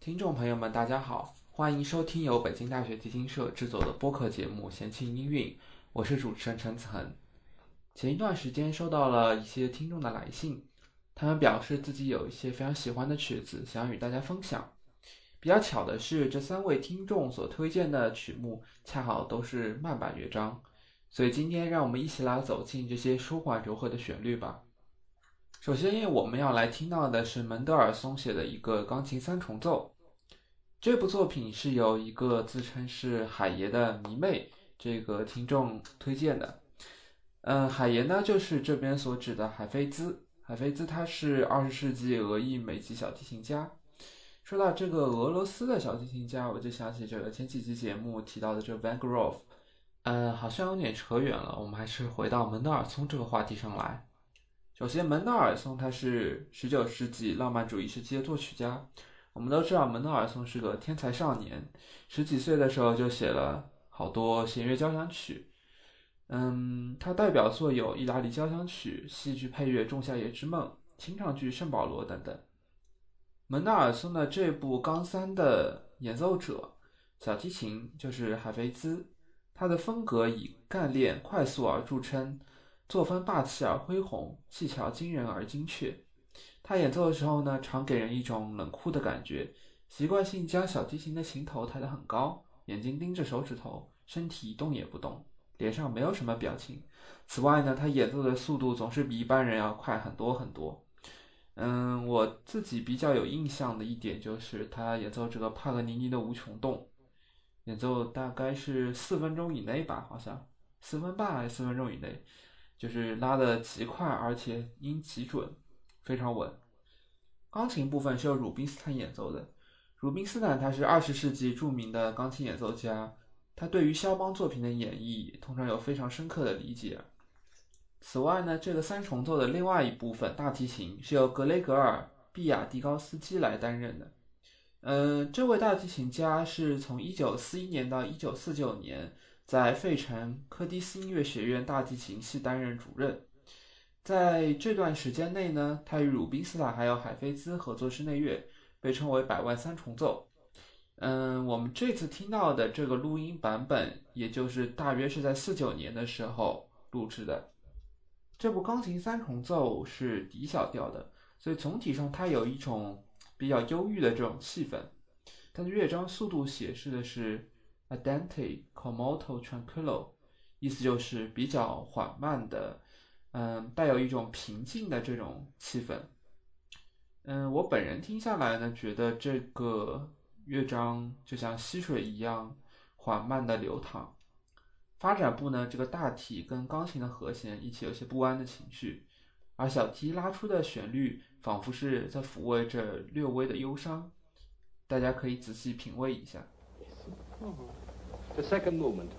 听众朋友们，大家好，欢迎收听由北京大学基金社制作的播客节目《闲情音韵》，我是主持人陈子恒。前一段时间收到了一些听众的来信，他们表示自己有一些非常喜欢的曲子，想与大家分享。比较巧的是，这三位听众所推荐的曲目恰好都是慢板乐章，所以今天让我们一起来走进这些舒缓柔和的旋律吧。首先，因为我们要来听到的是门德尔松写的一个钢琴三重奏。这部作品是由一个自称是海爷的迷妹这个听众推荐的。嗯，海爷呢就是这边所指的海菲兹。海菲兹他是二十世纪俄裔美籍小提琴家。说到这个俄罗斯的小提琴家，我就想起这个前几期节目提到的这 Van Grove。嗯，好像有点扯远了，我们还是回到门德尔松这个话题上来。首先，门德尔松他是十九世纪浪漫主义时期的作曲家。我们都知道门德尔松是个天才少年，十几岁的时候就写了好多弦乐交响曲。嗯，他代表作有意大利交响曲、戏剧配乐《仲夏夜之梦》、清唱剧《圣保罗》等等。门德尔松的这部钢三的演奏者，小提琴就是海菲兹，他的风格以干练快速而著称。作风霸气而恢宏，技巧惊人而精确。他演奏的时候呢，常给人一种冷酷的感觉，习惯性将小提琴的琴头抬得很高，眼睛盯着手指头，身体一动也不动，脸上没有什么表情。此外呢，他演奏的速度总是比一般人要快很多很多。嗯，我自己比较有印象的一点就是他演奏这个帕格尼尼的《无穷动》，演奏大概是四分钟以内吧，好像四分半还是四分钟以内。就是拉的极快，而且音极准，非常稳。钢琴部分是由鲁宾斯坦演奏的。鲁宾斯坦他是二十世纪著名的钢琴演奏家，他对于肖邦作品的演绎通常有非常深刻的理解。此外呢，这个三重奏的另外一部分大提琴是由格雷格尔·毕亚迪高斯基来担任的。嗯，这位大提琴家是从一九四一年到一九四九年。在费城柯蒂斯音乐学院大提琴系担任主任，在这段时间内呢，他与鲁宾斯坦还有海菲兹合作室内乐，被称为“百万三重奏”。嗯，我们这次听到的这个录音版本，也就是大约是在四九年的时候录制的。这部钢琴三重奏是底小调的，所以总体上它有一种比较忧郁的这种气氛。它的乐章速度显示的是。Adante Comoto tranquillo，意思就是比较缓慢的，嗯，带有一种平静的这种气氛。嗯，我本人听下来呢，觉得这个乐章就像溪水一样缓慢的流淌。发展部呢，这个大体跟钢琴的和弦一起有些不安的情绪，而小提拉出的旋律仿佛是在抚慰着略微的忧伤。大家可以仔细品味一下。The second movement.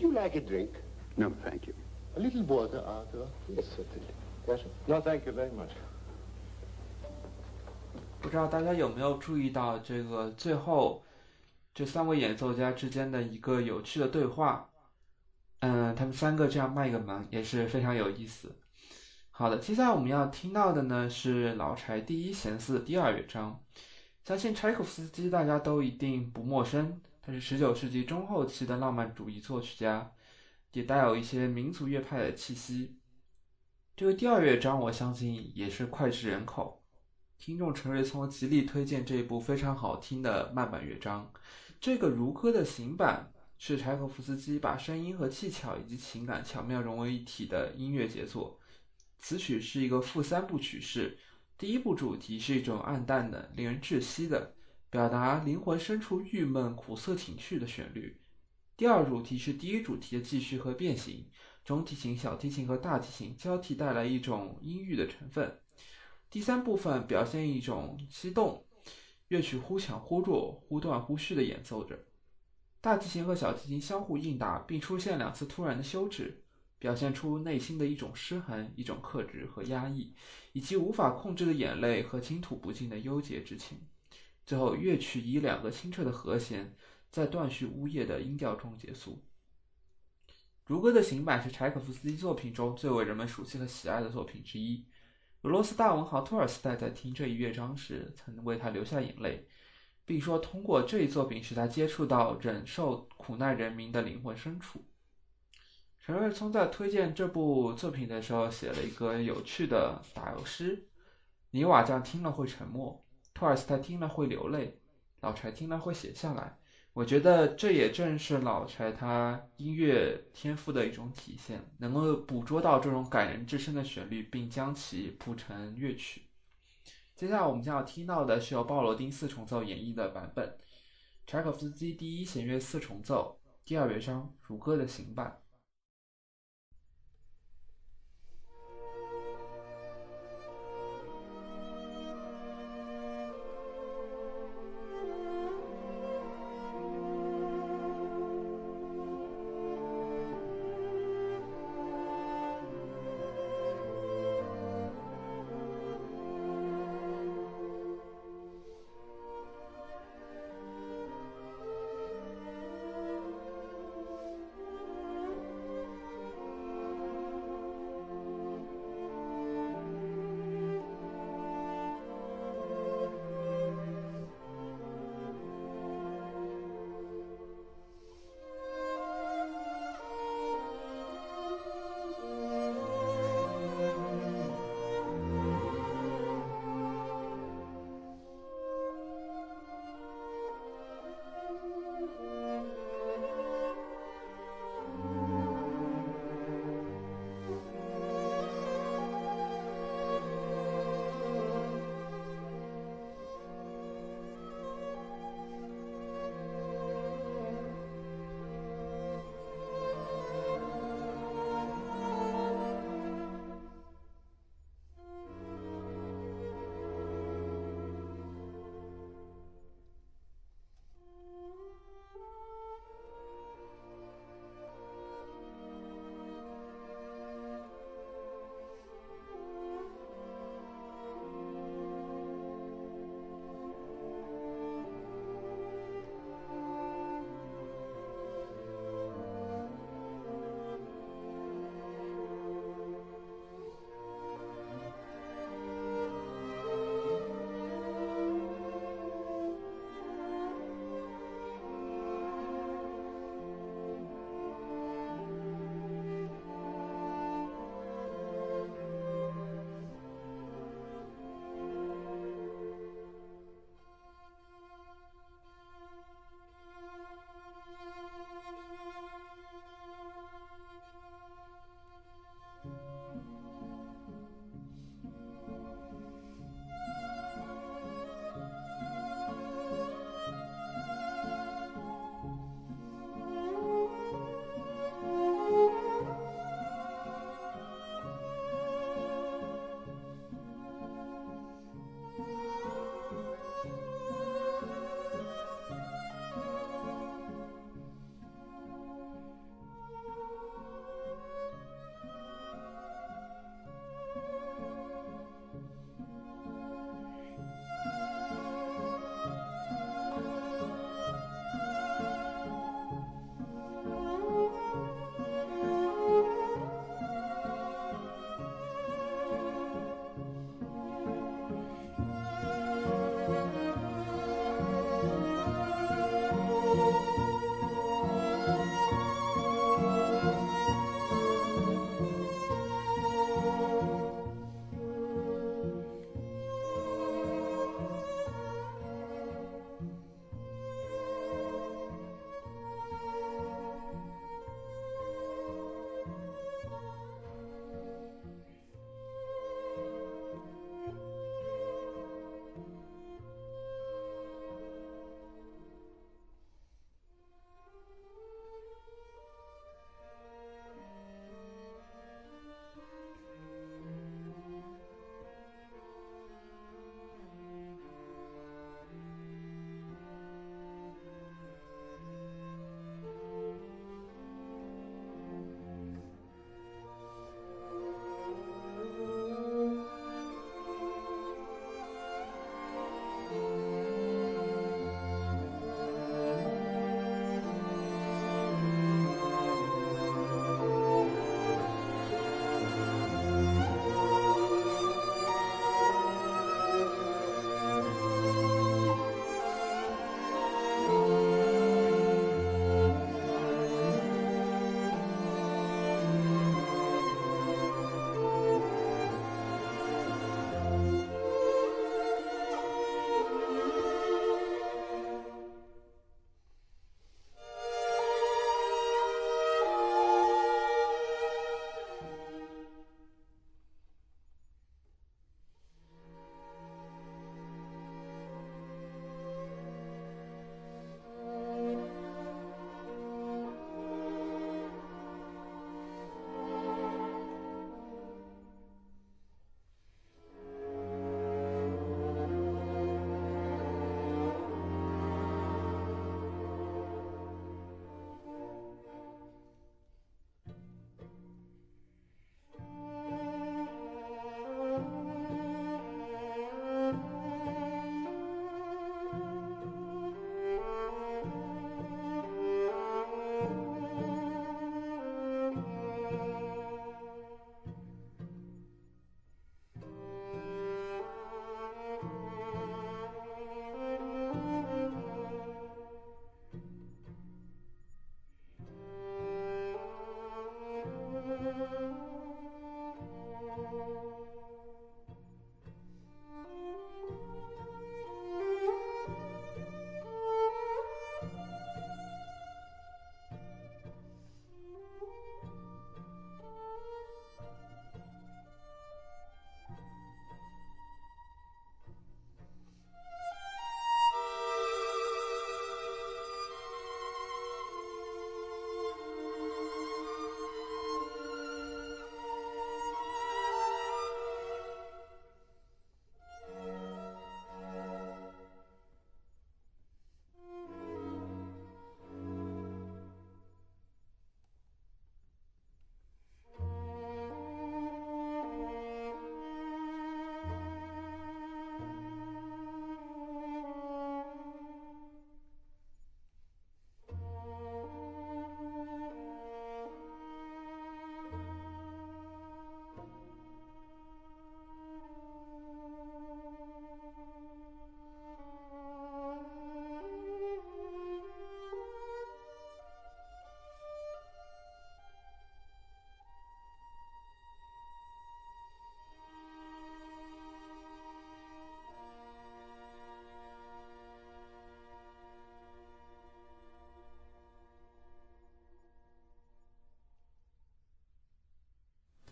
Would you like a drink? No, thank you. A little water, Arthur? Yes, certainly. Yes. No, thank you very much. 不知道大家有没有注意到这个最后这三位演奏家之间的一个有趣的对话？嗯，他们三个这样卖个萌也是非常有意思。好的，接下来我们要听到的呢是老柴第一弦四第二乐章。相信柴可夫斯基大家都一定不陌生，是十九世纪中后期的浪漫主义作曲家，也带有一些民族乐派的气息。这个第二乐章，我相信也是脍炙人口。听众陈瑞聪极力推荐这一部非常好听的慢板乐章。这个如歌的行板是柴可夫斯基把声音和技巧以及情感巧妙融为一体的音乐杰作。此曲是一个复三部曲式，第一部主题是一种暗淡的、令人窒息的、表达灵魂深处郁闷、苦涩情绪的旋律。第二主题是第一主题的继续和变形，中提琴、小提琴和大提琴交替带来一种阴郁的成分。第三部分表现一种激动，乐曲忽强忽弱、忽断忽续的演奏着，大提琴和小提琴相互应答，并出现两次突然的休止，表现出内心的一种失衡、一种克制和压抑，以及无法控制的眼泪和倾吐不尽的忧结之情。最后，乐曲以两个清澈的和弦在断续呜咽的音调中结束。如歌的行板是柴可夫斯基作品中最为人们熟悉和喜爱的作品之一。俄罗斯大文豪托尔斯泰在听这一乐章时，曾为他流下眼泪，并说通过这一作品使他接触到忍受苦难人民的灵魂深处。陈瑞聪在推荐这部作品的时候写了一个有趣的打油诗：泥瓦匠听了会沉默，托尔斯泰听了会流泪，老柴听了会写下来。我觉得这也正是老柴他音乐天赋的一种体现，能够捕捉到这种感人至深的旋律，并将其谱成乐曲。接下来我们将要听到的是由鲍罗丁四重奏演绎的版本，柴可夫斯基第一弦乐四重奏第二乐章如歌的行板。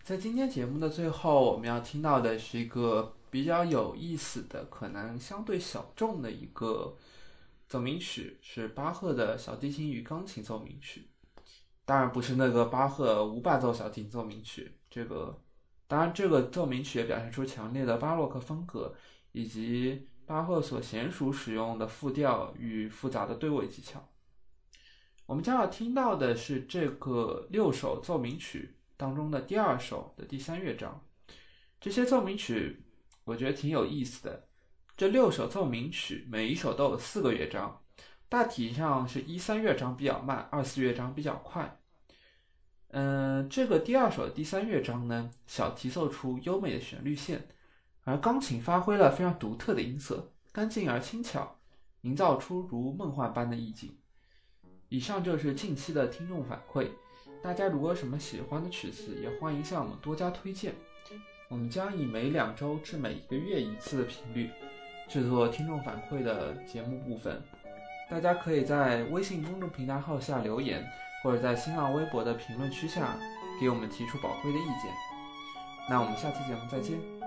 在今天节目的最后，我们要听到的是一个比较有意思的、可能相对小众的一个奏鸣曲，是巴赫的小提琴与钢琴奏鸣曲。当然不是那个巴赫无伴奏小提琴奏鸣曲，这个当然这个奏鸣曲也表现出强烈的巴洛克风格，以及巴赫所娴熟使用的复调与复杂的对位技巧。我们将要听到的是这个六首奏鸣曲。当中的第二首的第三乐章，这些奏鸣曲我觉得挺有意思的。这六首奏鸣曲每一首都有四个乐章，大体上是一三乐章比较慢，二四乐章比较快。嗯，这个第二首的第三乐章呢，小提奏出优美的旋律线，而钢琴发挥了非常独特的音色，干净而轻巧，营造出如梦幻般的意境。以上就是近期的听众反馈。大家如果有什么喜欢的曲子，也欢迎向我们多加推荐。我们将以每两周至每一个月一次的频率制作听众反馈的节目部分。大家可以在微信公众平台号下留言，或者在新浪微博的评论区下给我们提出宝贵的意见。那我们下期节目再见。